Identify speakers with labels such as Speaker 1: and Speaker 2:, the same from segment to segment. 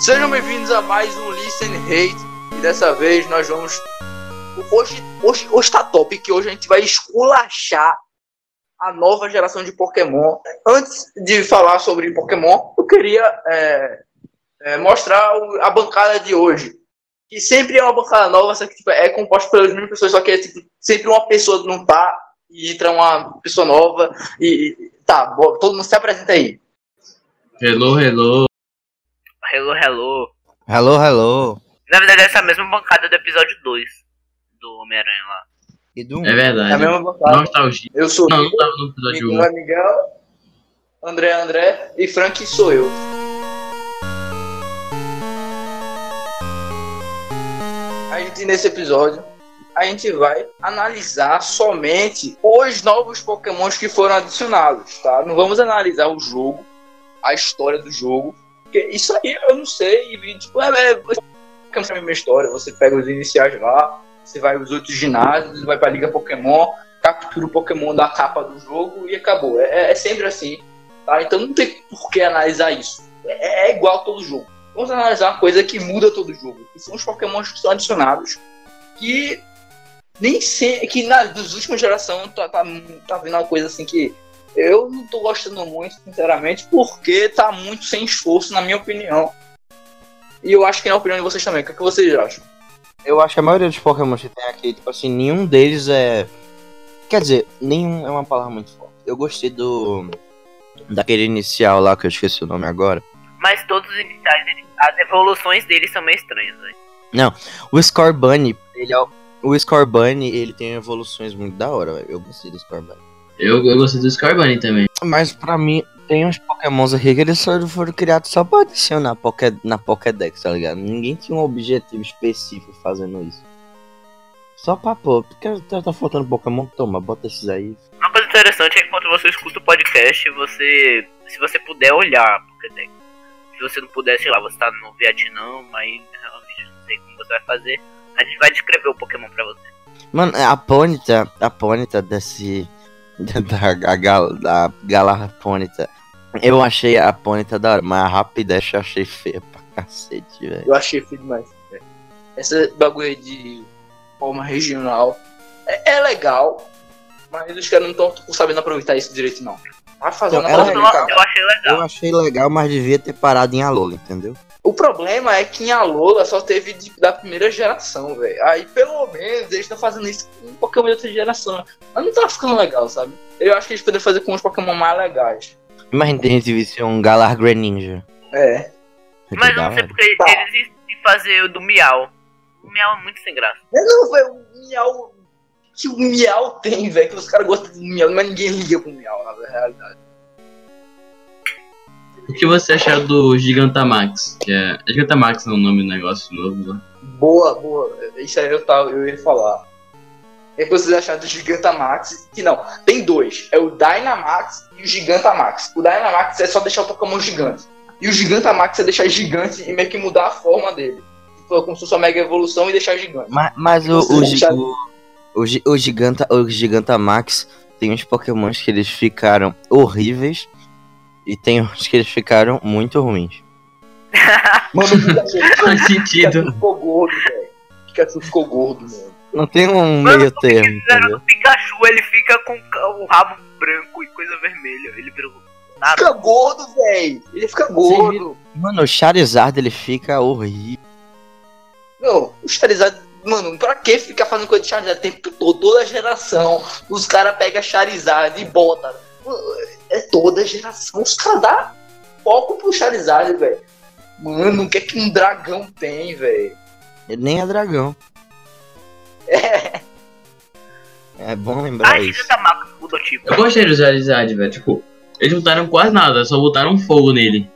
Speaker 1: Sejam bem-vindos a mais um Listen Hate. E dessa vez nós vamos. Hoje, hoje, hoje tá top, que hoje a gente vai esculachar a nova geração de Pokémon. Antes de falar sobre Pokémon, eu queria é, é, mostrar a bancada de hoje. Que sempre é uma bancada nova, só que tipo, é composta pelas mesmas pessoas, só que é tipo, sempre uma pessoa não tá e entra uma pessoa nova. E e- tá, todo mundo se apresenta aí.
Speaker 2: Hello, hello.
Speaker 3: Hello, hello.
Speaker 4: Hello, hello.
Speaker 3: Na verdade, essa é a mesma bancada do episódio 2 do Homem-Aranha lá.
Speaker 4: E do
Speaker 2: É
Speaker 1: É a
Speaker 2: verdade.
Speaker 1: mesma bancada.
Speaker 2: Nostalgia.
Speaker 1: Eu sou
Speaker 2: Não, não tava no episódio
Speaker 1: Miguel
Speaker 2: 1.
Speaker 1: é Miguel, André André e Frank sou eu. A gente, nesse episódio, a gente vai analisar somente os novos pokémons que foram adicionados, tá? Não vamos analisar o jogo, a história do jogo, isso aí eu não sei, e, tipo, é, é, Pokémon é a mesma história, você pega os iniciais lá, você vai os outros ginásios, vai pra Liga Pokémon, captura o Pokémon da capa do jogo e acabou. É, é sempre assim. Tá? Então não tem por que analisar isso. É, é igual todo jogo. Vamos analisar uma coisa que muda todo jogo. Que são os Pokémons que são adicionados. Que nem sei. Que na, das últimas gerações tá, tá, tá vindo uma coisa assim que eu não tô gostando muito, sinceramente, porque tá muito sem esforço, na minha opinião. E eu acho que na opinião de vocês também. O que, é que vocês acham?
Speaker 4: Eu acho que a maioria dos Pokémon que tem aqui, tipo assim, nenhum deles é. Quer dizer, nenhum é uma palavra muito forte. Eu gostei do. Daquele inicial lá, que eu esqueci o nome agora.
Speaker 3: Mas todos os iniciais, as evoluções deles são meio estranhas, velho.
Speaker 4: O Scorbunny, ele é. o- O Scorbunny, ele tem evoluções muito da hora, velho. Eu gostei do Scorbunny.
Speaker 2: Eu, eu gostei do Scorbunny também.
Speaker 4: Mas pra mim, tem uns Pokémons aqui que eles só foram criados só pra adicionar Poké, na Pokédex, tá ligado? Ninguém tinha um objetivo específico fazendo isso. Só pra pô, porque tá, tá faltando Pokémon, toma, bota esses aí.
Speaker 3: Uma coisa interessante é que enquanto você escuta o podcast, você. Se você puder olhar, porque se você não puder, sei lá, você tá no Vietnã, aí realmente não sei como você vai fazer. A gente vai descrever o Pokémon pra você.
Speaker 4: Mano, a Ponyta, a Ponyta desse. Da, da, gal, da Galar Ponyta. Eu achei a Ponyta da hora, mas a Rapidash eu achei feia pra cacete, velho.
Speaker 1: Eu achei feio demais. Essa bagulho de forma regional é, é legal, mas os caras não estão sabendo aproveitar isso direito, não. Vai fazendo
Speaker 4: Não, ela-
Speaker 1: a
Speaker 3: Eu, eu achei legal.
Speaker 4: Eu achei legal, mas devia ter parado em Alola, entendeu?
Speaker 1: O problema é que em Alola só teve de- da primeira geração, velho. Aí pelo menos eles estão fazendo isso com Pokémon de outra geração. Mas não tá ficando legal, sabe? Eu acho que eles poderiam fazer com os Pokémon mais legais.
Speaker 4: Imagina tem gente visse um Galar Greninja.
Speaker 1: É.
Speaker 3: Mas eu não sei porque
Speaker 1: Tá.
Speaker 3: eles insistem em fazer o do Miau. O Miau é muito sem graça.
Speaker 1: Mas não, velho, o Miau. Que o Miau tem, velho. Que os caras gostam do Miau, mas ninguém liga pro Miau, na realidade.
Speaker 2: O que você achou do Gigantamax? Que é... é Gigantamax é o nome do negócio novo. né?
Speaker 1: Boa, boa. Isso aí eu, tava, eu ia falar. O que vocês acharam do Gigantamax? Que não, tem dois. É o Dynamax e o Gigantamax. O Dynamax é só deixar o Pokémon gigante. E o Gigantamax é deixar gigante e meio que mudar a forma dele. Tipo, como se fosse uma mega evolução e deixar gigante.
Speaker 4: Mas, mas o, o,
Speaker 1: acha-
Speaker 4: o, o, o Giganta, o Gigantamax tem uns Pokémons que eles ficaram horríveis e tem uns que eles ficaram muito ruins.
Speaker 1: Mano, o Pikachu,
Speaker 2: Faz sentido.
Speaker 1: Pikachu ficou gordo, velho. O Pikachu ficou gordo, mano.
Speaker 4: Não tem um
Speaker 3: Mano,
Speaker 4: meio termo,
Speaker 3: do Pikachu, ele fica com o rabo branco e coisa vermelha. Ele virou nada.
Speaker 1: Fica gordo, velho. Ele fica gordo.
Speaker 4: Mano, o Charizard ele fica horrível.
Speaker 1: Não, o Charizard, mano, pra que ficar fazendo coisa de Charizard o tempo todo? Toda geração, os caras pegam Charizard e botam. É toda geração, os caras dão foco pro Charizard, velho. Mano, o que é que um dragão tem, velho?
Speaker 4: Ele nem é dragão.
Speaker 1: É,
Speaker 4: É bom
Speaker 3: Ah,
Speaker 4: lembrar isso.
Speaker 3: Mudou tipo.
Speaker 2: Eu gostei do Charizard, velho. Tipo, eles não botaram quase nada, só botaram fogo nele.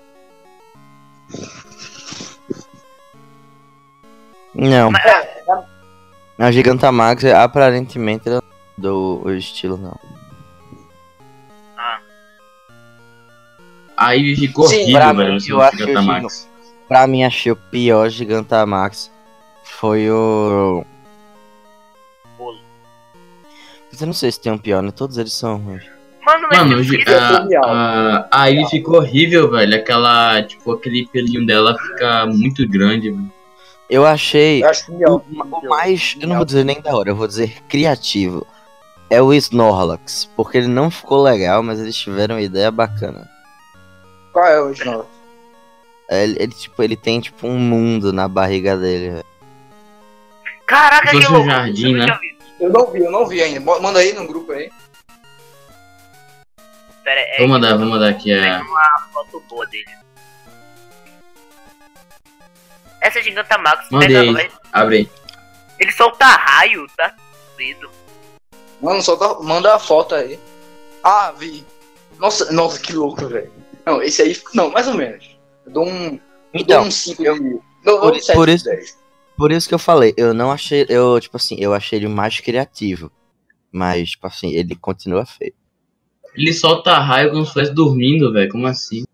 Speaker 4: Não,
Speaker 3: Mas,
Speaker 1: é,
Speaker 4: a Gigantamax aparentemente mudou o estilo, não.
Speaker 3: ah,
Speaker 2: Aí ficou
Speaker 1: Sim,
Speaker 2: horrível,
Speaker 4: pra
Speaker 2: velho,
Speaker 4: mim, eu acho
Speaker 2: Gigantamax.
Speaker 4: Pra mim, achei o pior Gigantamax foi o. Mas eu não sei se tem um pior, né? Todos eles são ruins.
Speaker 3: Mano, mas
Speaker 2: Mano,
Speaker 3: isso-
Speaker 2: a, a, a Ivy ficou horrível, velho. Aquela, tipo, aquele pelinho dela fica muito grande, velho.
Speaker 4: Eu achei
Speaker 1: Eu acho
Speaker 4: o, o mais, eu não vou dizer nem da hora, eu vou dizer criativo. É o Snorlax, porque ele não ficou legal, mas eles tiveram uma ideia bacana.
Speaker 1: Qual é o original?
Speaker 4: Ele, ele, tipo, ele tem tipo um mundo na barriga dele. velho.
Speaker 3: Caraca, que louco.
Speaker 2: jardim,
Speaker 3: eu
Speaker 2: né?
Speaker 1: Eu não vi, eu não vi ainda. Manda aí no grupo aí.
Speaker 3: Pera, é,
Speaker 2: Vou mandar, vou mandar aqui
Speaker 3: Tem
Speaker 2: a.
Speaker 3: uma foto boa dele. Essa Gigantamax
Speaker 2: Mandei.
Speaker 3: pega, vai-
Speaker 2: Abre aí.
Speaker 3: ele solta raio, tá doido.
Speaker 1: Mano, só tá- manda a foto aí. Ah, vi. Nossa, nossa, que louco, velho. Não, esse aí, não, mais ou menos. Eu dou um,
Speaker 4: Então,
Speaker 1: dou um 5 de... Não, não,
Speaker 4: por-
Speaker 1: 7
Speaker 4: por isso-
Speaker 1: 10.
Speaker 4: por isso que eu falei, eu não achei, eu, tipo assim, eu achei ele mais criativo. Mas, tipo assim, ele continua feio.
Speaker 2: Ele solta raio como se estivesse dormindo, velho. Como assim?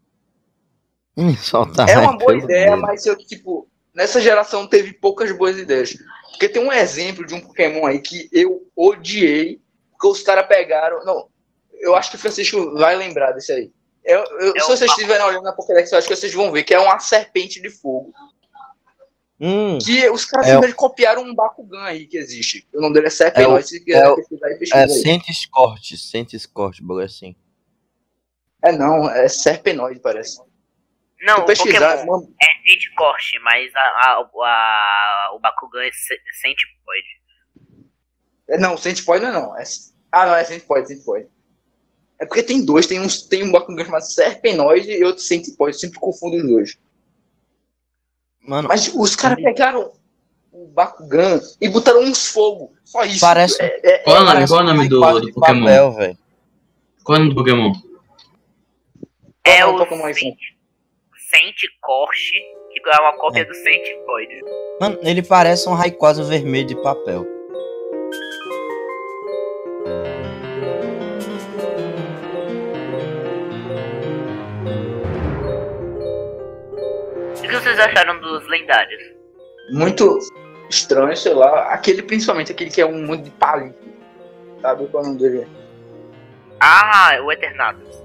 Speaker 4: Hum, Solta
Speaker 1: É uma
Speaker 4: raio
Speaker 1: boa
Speaker 4: pelo
Speaker 1: ideia,
Speaker 4: dedo.
Speaker 1: mas eu, tipo, nessa geração teve poucas boas ideias. Porque tem um exemplo de um Pokémon aí que eu odiei, porque os caras pegaram. Não, eu acho que o Francisco vai lembrar desse aí. Eu, eu-
Speaker 3: É
Speaker 1: se vocês estiverem olhando na Pokédex, eu acho que vocês vão ver que é uma serpente de fogo.
Speaker 4: Hum,
Speaker 1: Que os caras
Speaker 4: É o-
Speaker 1: copiaram um Bakugan aí que existe. O nome dele é Serpenoid, se quiser
Speaker 4: é
Speaker 1: pesquisar
Speaker 4: é,
Speaker 1: aí.
Speaker 4: sente corte, sente corte, bagulho assim.
Speaker 1: É não, é Serpenoid, parece.
Speaker 3: Não, o Pokémon é Sente Corte, mas a, a, a- o Bakugan é Se- Sentipoid.
Speaker 1: É, não, Centipode não é não. É, ah, não, é Centipode, Centipode. É porque tem dois, tem, uns, tem um Bakugan chamado Serpenoide e outro Centipode, eu sempre confundo os dois.
Speaker 4: Mano,
Speaker 1: Mas os caras pegaram o Bakugan e botaram uns fogo. Só isso.
Speaker 4: Parece-
Speaker 1: É, é,
Speaker 2: Qual é o nome,
Speaker 4: parece
Speaker 2: qual é o nome do, do
Speaker 4: de
Speaker 2: Pokémon?
Speaker 4: papel.
Speaker 2: Qual é o nome do Pokémon?
Speaker 3: É
Speaker 1: é
Speaker 3: o
Speaker 1: Pokémon
Speaker 3: Sente Corte, que é uma cópia do Sentipoid.
Speaker 4: Mano, ele parece um Rayquaza vermelho de papel.
Speaker 3: O que vocês acharam dos lendários?
Speaker 1: Muito estranho, sei lá. Aquele, principalmente, aquele que é um monte de palito. Sabe qual é o nome dele?
Speaker 3: Ah, o Eternatus.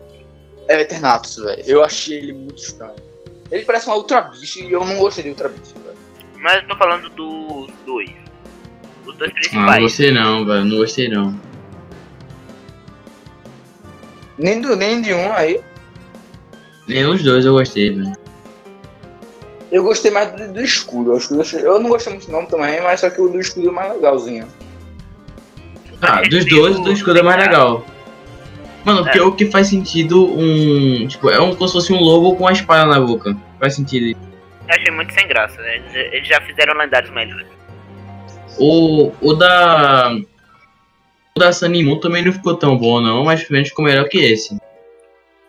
Speaker 1: É o Eternatus, velho. Eu achei ele muito estranho. Ele parece uma Ultra Beast e eu não gostei de Ultra Beast, velho.
Speaker 3: Mas eu tô falando dos dois. Os dois
Speaker 2: Ah, não
Speaker 3: principais.
Speaker 2: gostei não, velho. Não gostei não.
Speaker 1: Nem, do, nem de um aí.
Speaker 2: Nem os dois eu gostei, velho.
Speaker 1: Eu gostei mais do, do escudo. Eu, acho que eu achei- eu não gostei muito nome também, mas só que o do escudo é mais legalzinho.
Speaker 2: Ah, dos dois, o do escudo é mais legal. Mano, porque
Speaker 3: É.
Speaker 2: o que faz sentido um. Tipo, é um, como se fosse um lobo com a espada na boca. Faz sentido.
Speaker 3: Eu achei muito sem graça, né? Eles, eles já fizeram lendários melhores.
Speaker 2: O, o da. O da Sunny também não ficou tão bom, não, mas pelo menos ficou melhor que esse.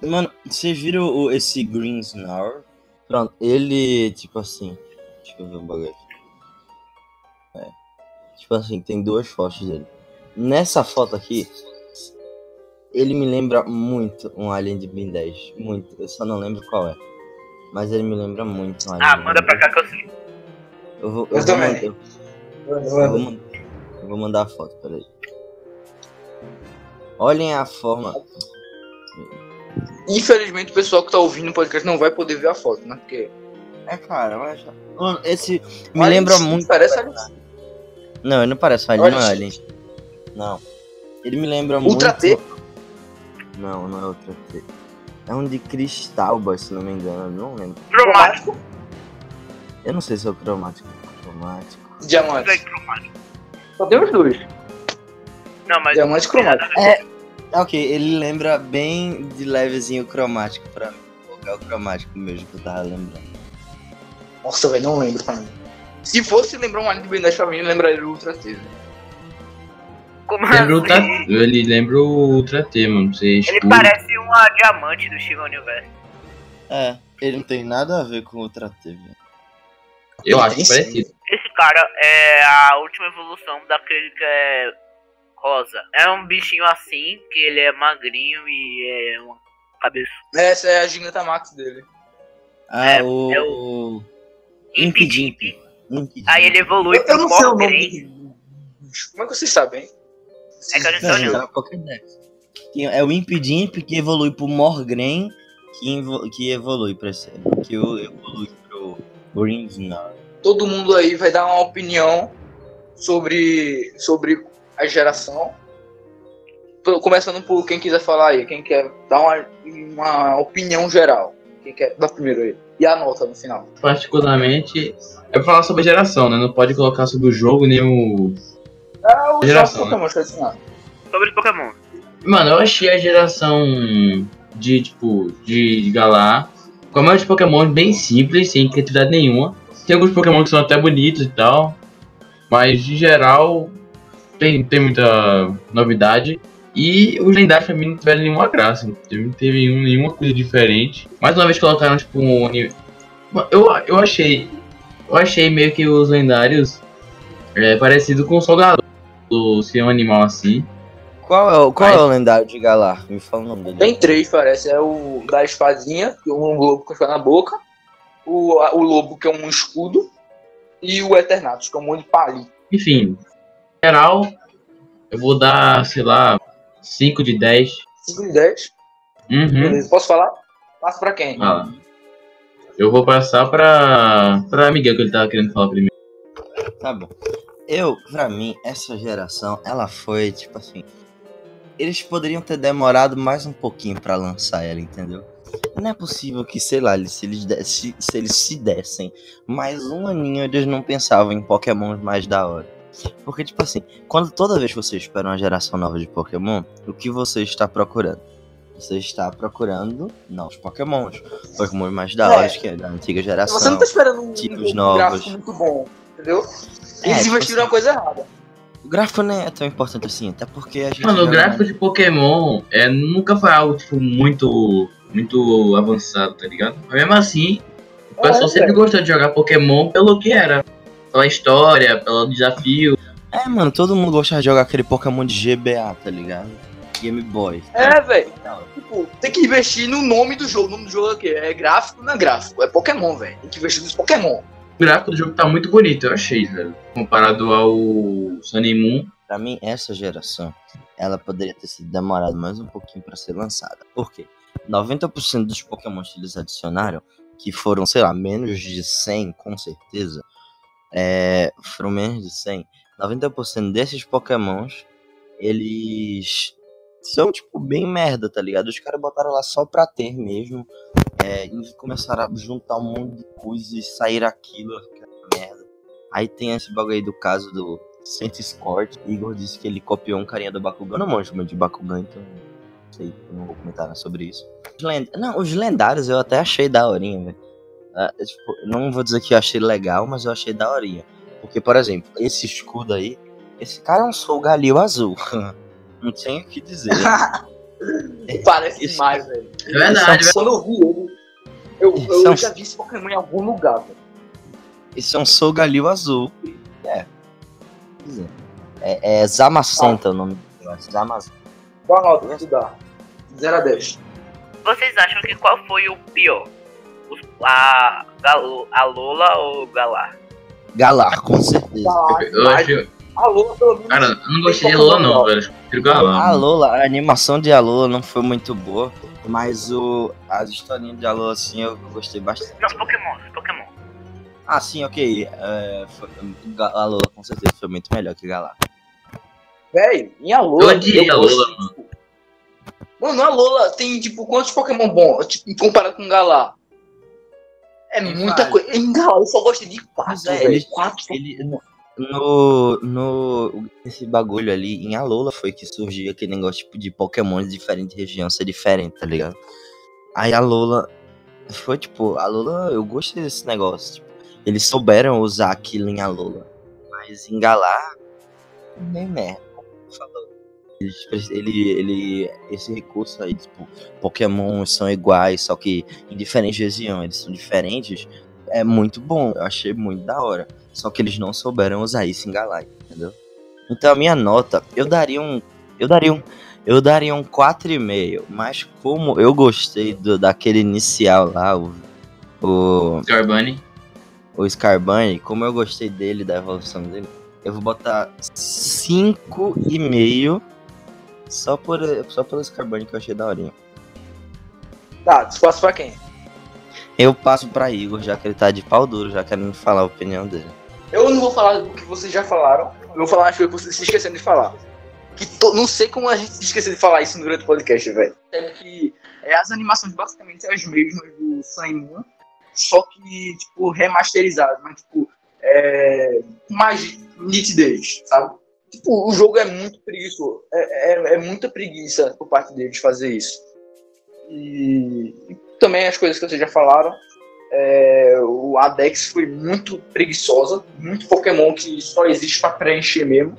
Speaker 4: Mano, vocês viram o- esse Green Snarl? Pronto, ele, tipo assim. Deixa eu ver um bagulho aqui. É. Tipo assim, tem duas fotos dele. Nessa foto aqui, ele me lembra muito um Alien de Ben 10. Muito. Eu só não lembro qual é. Mas ele me lembra muito um Alien.
Speaker 3: Ah, manda pra
Speaker 4: 10.
Speaker 3: cá que eu sei.
Speaker 4: Eu vou,
Speaker 1: Eu
Speaker 4: eu
Speaker 1: também.
Speaker 4: mandar- eu vou man- eu vou mandar a foto, peraí. Olhem a forma.
Speaker 1: Infelizmente o pessoal que tá ouvindo o podcast não vai poder ver a foto, né? Porque.
Speaker 4: É, cara, mas. Mano, esse me
Speaker 1: Olha,
Speaker 4: lembra muito.
Speaker 1: Parece Alien.
Speaker 4: Não, ele não parece Alien,
Speaker 1: Olha
Speaker 4: não é. Alien. Não. Ele me lembra
Speaker 1: Ultra
Speaker 4: muito.
Speaker 1: T?
Speaker 4: Não, não é Ultra T. É um de cristal, boy, se não me engano. Não lembro.
Speaker 3: Cromático.
Speaker 4: Eu não sei se é o cromático. Cromático.
Speaker 1: Diamante.
Speaker 3: É cromático.
Speaker 1: Só tem os dois.
Speaker 3: Não, mas.
Speaker 1: Diamante e cromático.
Speaker 4: Ok, ele lembra bem de levezinho o cromático pra mim. É o cromático mesmo que eu tava lembrando.
Speaker 1: Nossa, velho, não lembro pra mim. Se fosse lembrar um Alien de Ben 10 pra mim, eu lembraria do Ultra T.
Speaker 3: Como
Speaker 2: Lembra o Ultra,
Speaker 3: assim?
Speaker 2: ele lembra o Ultra T, mano. Você
Speaker 3: Ele
Speaker 2: escuro.
Speaker 3: parece uma diamante do Steven Universo.
Speaker 4: É, ele não tem nada a ver com Ultra T, velho.
Speaker 2: Eu acho
Speaker 1: sim.
Speaker 2: parecido.
Speaker 3: Esse cara é a última evolução daquele que é rosa. É um bichinho assim, que ele é magrinho e é uma cabeça.
Speaker 1: Essa é a Gigantamax dele.
Speaker 4: Ah,
Speaker 3: É,
Speaker 4: o.
Speaker 3: é
Speaker 4: o...
Speaker 3: Impidimp.
Speaker 4: Impidimp.
Speaker 3: Aí ele evolui
Speaker 1: Eu, eu
Speaker 3: pro
Speaker 1: não sei o nome. Como é que vocês sabem?
Speaker 3: É que
Speaker 4: tá. Tem- É o Impidimp que evolui pro Morgrem, que, invo- que evolui pra esse. Que evolui pro Grimmsnarl.
Speaker 1: Todo mundo aí vai dar uma opinião sobre, sobre a geração. Começando por quem quiser falar aí, quem quer dar uma, uma opinião geral. Quem quer dar primeiro aí. E a nota no final.
Speaker 2: Particularmente, é pra falar sobre a geração, né? Não pode colocar sobre o jogo nem o.
Speaker 1: Ah, o
Speaker 2: Geração,
Speaker 1: Pokémon que eu adicionado.
Speaker 3: Sobre Pokémon.
Speaker 2: Mano, eu achei a geração de, tipo, de Galar com a maioria de Pokémon bem simples, sem criatividade nenhuma. Tem alguns Pokémon que são até bonitos e tal, mas de geral tem, tem muita novidade. E os lendários pra mim não tiveram nenhuma graça, não teve, nenhum- nenhuma coisa diferente. Mais uma vez colocaram, tipo, um. Eu, eu achei. Eu achei meio que os lendários é, parecido com o Solgador, ser um animal assim.
Speaker 4: Qual é, o, qual
Speaker 2: Mas-
Speaker 4: é o lendário de Galar? Me fala o nome dele.
Speaker 1: Tem três, parece. É o da espadinha, que é um lobo que fica na boca. O, a- o lobo, que é um escudo. E o Eternatus, que é um monte de palito.
Speaker 2: Enfim, em geral, eu vou dar, sei lá, 5 de 10.
Speaker 1: 5 de 10.
Speaker 2: Uhum.
Speaker 1: Beleza, posso falar? Passa pra quem?
Speaker 2: Ah, eu vou passar pra, pra Miguel, que ele tava querendo falar primeiro.
Speaker 4: Tá bom. Eu, pra mim, essa geração, ela foi, tipo assim. Eles poderiam ter demorado mais um pouquinho pra lançar ela, entendeu? Não é possível que, sei lá, se eles, desse- se eles se dessem mais um aninho, eles não pensavam em Pokémon mais da hora. Porque, tipo assim, quando toda vez que você espera uma geração nova de Pokémon, o que você está procurando? Você está procurando novos Pokémons. Pokémon mais da
Speaker 1: É.
Speaker 4: hora que é da antiga geração.
Speaker 1: Você não tá esperando um,
Speaker 4: tipos
Speaker 1: um
Speaker 4: novos.
Speaker 1: gráfico muito bom, entendeu?
Speaker 4: É,
Speaker 1: Eles
Speaker 4: tipo
Speaker 1: investiram
Speaker 4: assim,
Speaker 1: na coisa errada.
Speaker 4: O gráfico não é tão importante assim, até porque a gente.
Speaker 2: Mano, o gráfico de Pokémon é, nunca foi algo, tipo, muito, muito avançado, tá ligado? Mas mesmo assim, o pessoal
Speaker 1: É,
Speaker 2: sempre
Speaker 1: velho.
Speaker 2: gostou de jogar Pokémon pelo que era. Pela história, pelo desafio.
Speaker 4: É, mano, todo mundo gosta de jogar aquele Pokémon de GBA, tá ligado? Game Boy.
Speaker 1: É, velho. Tipo, tem que investir no nome do jogo. O nome do jogo é o quê? É gráfico, não é gráfico. É Pokémon, velho. Tem que investir nos Pokémon.
Speaker 2: O gráfico do jogo tá muito bonito, eu achei, velho. Comparado ao Sun and Moon.
Speaker 4: Pra mim, essa geração, ela poderia ter sido demorado mais um pouquinho pra ser lançada. Por quê? 90% dos Pokémon que eles adicionaram, que foram, sei lá, menos de 100, com certeza, é, foram menos de 100, 90% desses Pokémons, eles são, tipo, bem merda, tá ligado? Os caras botaram lá só pra ter mesmo, é, e começaram a juntar um monte de coisa e sair aquilo, aquela merda. Aí tem esse bagulho aí do caso do Saint Scort. Igor disse que ele copiou um carinha do Bakugan. Eu não manjo muito de Bakugan, então não sei, eu não vou comentar sobre isso. Os lend... Não, os lendários eu até achei daorinha, velho. Ah, é, tipo, não vou dizer que eu achei legal, mas eu achei daorinha. Porque, por exemplo, esse escudo aí, esse cara é um Soul Galil azul. não tenho o que dizer.
Speaker 1: Parece
Speaker 4: Isso-
Speaker 1: demais, velho.
Speaker 2: É verdade, velho.
Speaker 1: Quando eu vi ele, eu, eu,
Speaker 4: é um-
Speaker 1: já vi esse Pokémon em algum lugar, velho.
Speaker 4: Esse é um Soul Galil azul. É. É, é Zamacenta o nome dele. Zamacenta.
Speaker 1: Qual a nota que tu dá? 0 a 10.
Speaker 3: Vocês acham que qual foi o pior? Os- a, Galo- a Lola ou o Galar?
Speaker 4: Galar, com certeza.
Speaker 1: Tá,
Speaker 2: Eu acho.
Speaker 1: Alô, pelo menos.
Speaker 2: Cara, eu não gostei de Lola, não, velho. Prefiro.
Speaker 4: A Lola, a animação de Alola não foi muito boa, mas o, as historinhas de Alola, assim, eu gostei bastante.
Speaker 3: Não, Pokémon, Pokémon.
Speaker 4: Ah, sim, ok. É, foi, a Lola com certeza foi muito melhor que Galar.
Speaker 1: Velho, em Alola.
Speaker 2: Eu odiei a Lola,
Speaker 1: tipo, Mano, a Lola tem, tipo, quantos Pokémon bons, tipo, comparado com o Galar? É muita coisa. Em Galar eu só gostei de quatro,
Speaker 4: é,
Speaker 1: velho.
Speaker 4: ele-
Speaker 1: Quatro
Speaker 4: Ele, no, no, esse bagulho ali, em Alola foi que surgiu aquele negócio tipo, de Pokémon de diferente região ser diferente, tá ligado? Aí a Lola foi tipo, a Lola, eu gostei desse negócio. Tipo, eles souberam usar aquilo em Alola. Mas em Galar, meio merda. falou. Pre- Ele, ele, esse recurso aí, tipo, Pokémon são iguais, só que em diferentes regiões, eles são diferentes. É muito bom, eu achei muito da hora. Só que eles não souberam usar isso em Galar, entendeu? Então a minha nota, eu daria um. Eu daria um. Eu daria um 4,5. Mas como eu gostei do, daquele inicial lá, o. O,
Speaker 2: Scarbunny.
Speaker 4: o Scarbunny, como eu gostei dele, da evolução dele, eu vou botar 5,5 Só, por, só pelos carbones que eu achei daorinha.
Speaker 1: Tá, espaço pra quem?
Speaker 4: Eu passo pra Igor, já que ele tá de pau duro, já querendo falar a opinião dele.
Speaker 1: Eu não vou falar do que vocês já falaram. Eu vou falar as coisas que vocês se esqueceram de falar. Que to- Não sei como a gente se esqueceu de falar isso durante o podcast, velho. Sendo que é, as animações basicamente são as mesmas do Sun Moon, só que, tipo, remasterizadas, mas, tipo, é, mais nitidez, sabe? Tipo, o jogo é muito preguiçoso. É, é, é muita preguiça por parte deles fazer isso. E também as coisas que vocês já falaram. É, o Adex foi muito preguiçosa, muito Pokémon que só existe pra preencher mesmo.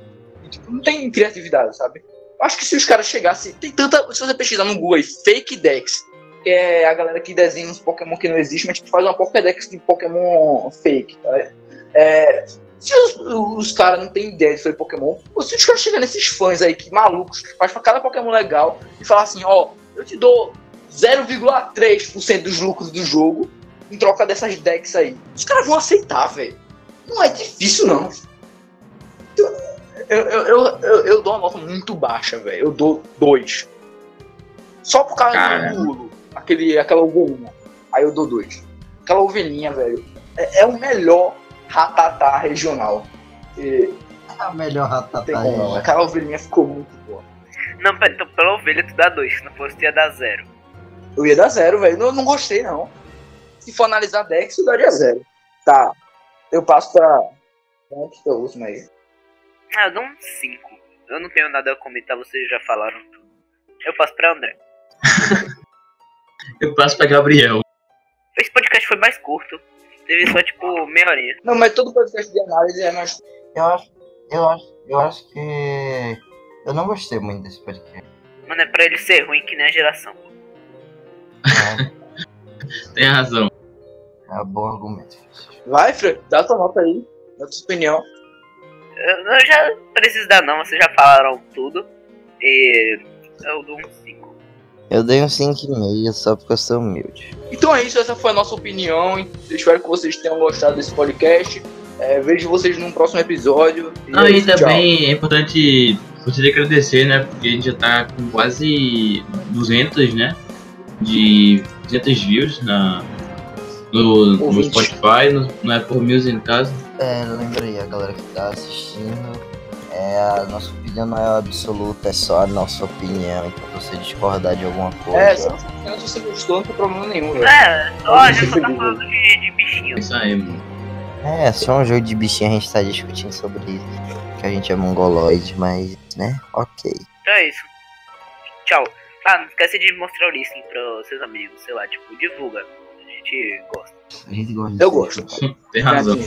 Speaker 1: Tipo, não tem criatividade, sabe? Acho que se os caras chegassem. Tem tanta. Se você pesquisar no Google aí, Fake Dex, que é a galera que desenha uns Pokémon que não existem, mas tipo, faz uma Pokédex de Pokémon fake. Tá? É, se os, os caras não têm ideia de fazer Pokémon, ou se os caras chegarem nesses fãs aí que malucos, que faz pra cada Pokémon legal, e falar assim: ó, eu te dou 0,3% dos lucros do jogo em troca dessas decks aí. Os caras vão aceitar, velho. Não é difícil, não. Eu, eu, eu, eu, eu dou uma nota muito baixa, velho. Eu dou dois. Só por causa
Speaker 2: Cara.
Speaker 1: do Lulo. Aquele, aquela ovelhinha. Aí eu dou dois. Aquela ovelhinha, velho. É, é o melhor ratatá regional. E,
Speaker 4: É a melhor
Speaker 1: não
Speaker 4: ratata
Speaker 1: tem como não. Aquela ovelhinha ficou muito boa.
Speaker 3: Não, pera, então pela ovelha tu dá dois, se não fosse tu ia dar zero.
Speaker 1: Eu ia dar zero, velho. Eu não gostei, não. Se for analisar Dex, eu daria zero. Tá. Eu passo pra. Antes da última aí.
Speaker 3: Ah, eu dou um 5. Eu não tenho nada a comentar, vocês já falaram tudo. Eu passo pra André.
Speaker 2: Eu passo pra Gabriel.
Speaker 3: Esse podcast foi mais curto. Teve só tipo meia horinha.
Speaker 1: Não, mas todo podcast de análise é mais.
Speaker 4: Eu acho, eu acho, eu acho que eu não gostei muito desse podcast.
Speaker 3: Mano, é pra ele ser ruim que nem a geração.
Speaker 2: Tem razão.
Speaker 4: É um bom argumento.
Speaker 1: Vai, Fred, dá tua nota aí. Dá tua opinião.
Speaker 3: Eu, eu já preciso dar não, vocês já falaram tudo. E eu dou um 5.
Speaker 4: Eu dei um 5,5 só porque eu sou humilde.
Speaker 1: Então é isso, essa foi a nossa opinião. Eu espero que vocês tenham gostado desse podcast. É, vejo vocês num próximo episódio.
Speaker 2: Não,
Speaker 1: é
Speaker 2: e
Speaker 1: isso, tchau.
Speaker 2: também é importante gostaria de agradecer, né? Porque a gente já tá com quase 200, né? De 200 views na, no, no. Spotify, no, no Apple Music no caso.
Speaker 4: É, lembrei a galera que tá assistindo. É, a nossa opinião não é absoluta, é só a nossa opinião. Então, você discordar de alguma coisa.
Speaker 1: É, se se você gostou, não tem problema nenhum, velho.
Speaker 3: É, só a gente só tá falando de, de bichinho.
Speaker 2: É isso aí, mano.
Speaker 4: É, só um jogo de bichinho a gente tá discutindo sobre isso. Que a gente é mongoloide, mas, né? Ok.
Speaker 3: Então é isso. Tchau. Ah, não esquece de mostrar o listing pros seus amigos, sei lá, tipo, divulga. A gente gosta.
Speaker 4: A gente gosta
Speaker 1: Eu gosto.
Speaker 2: Tem razão.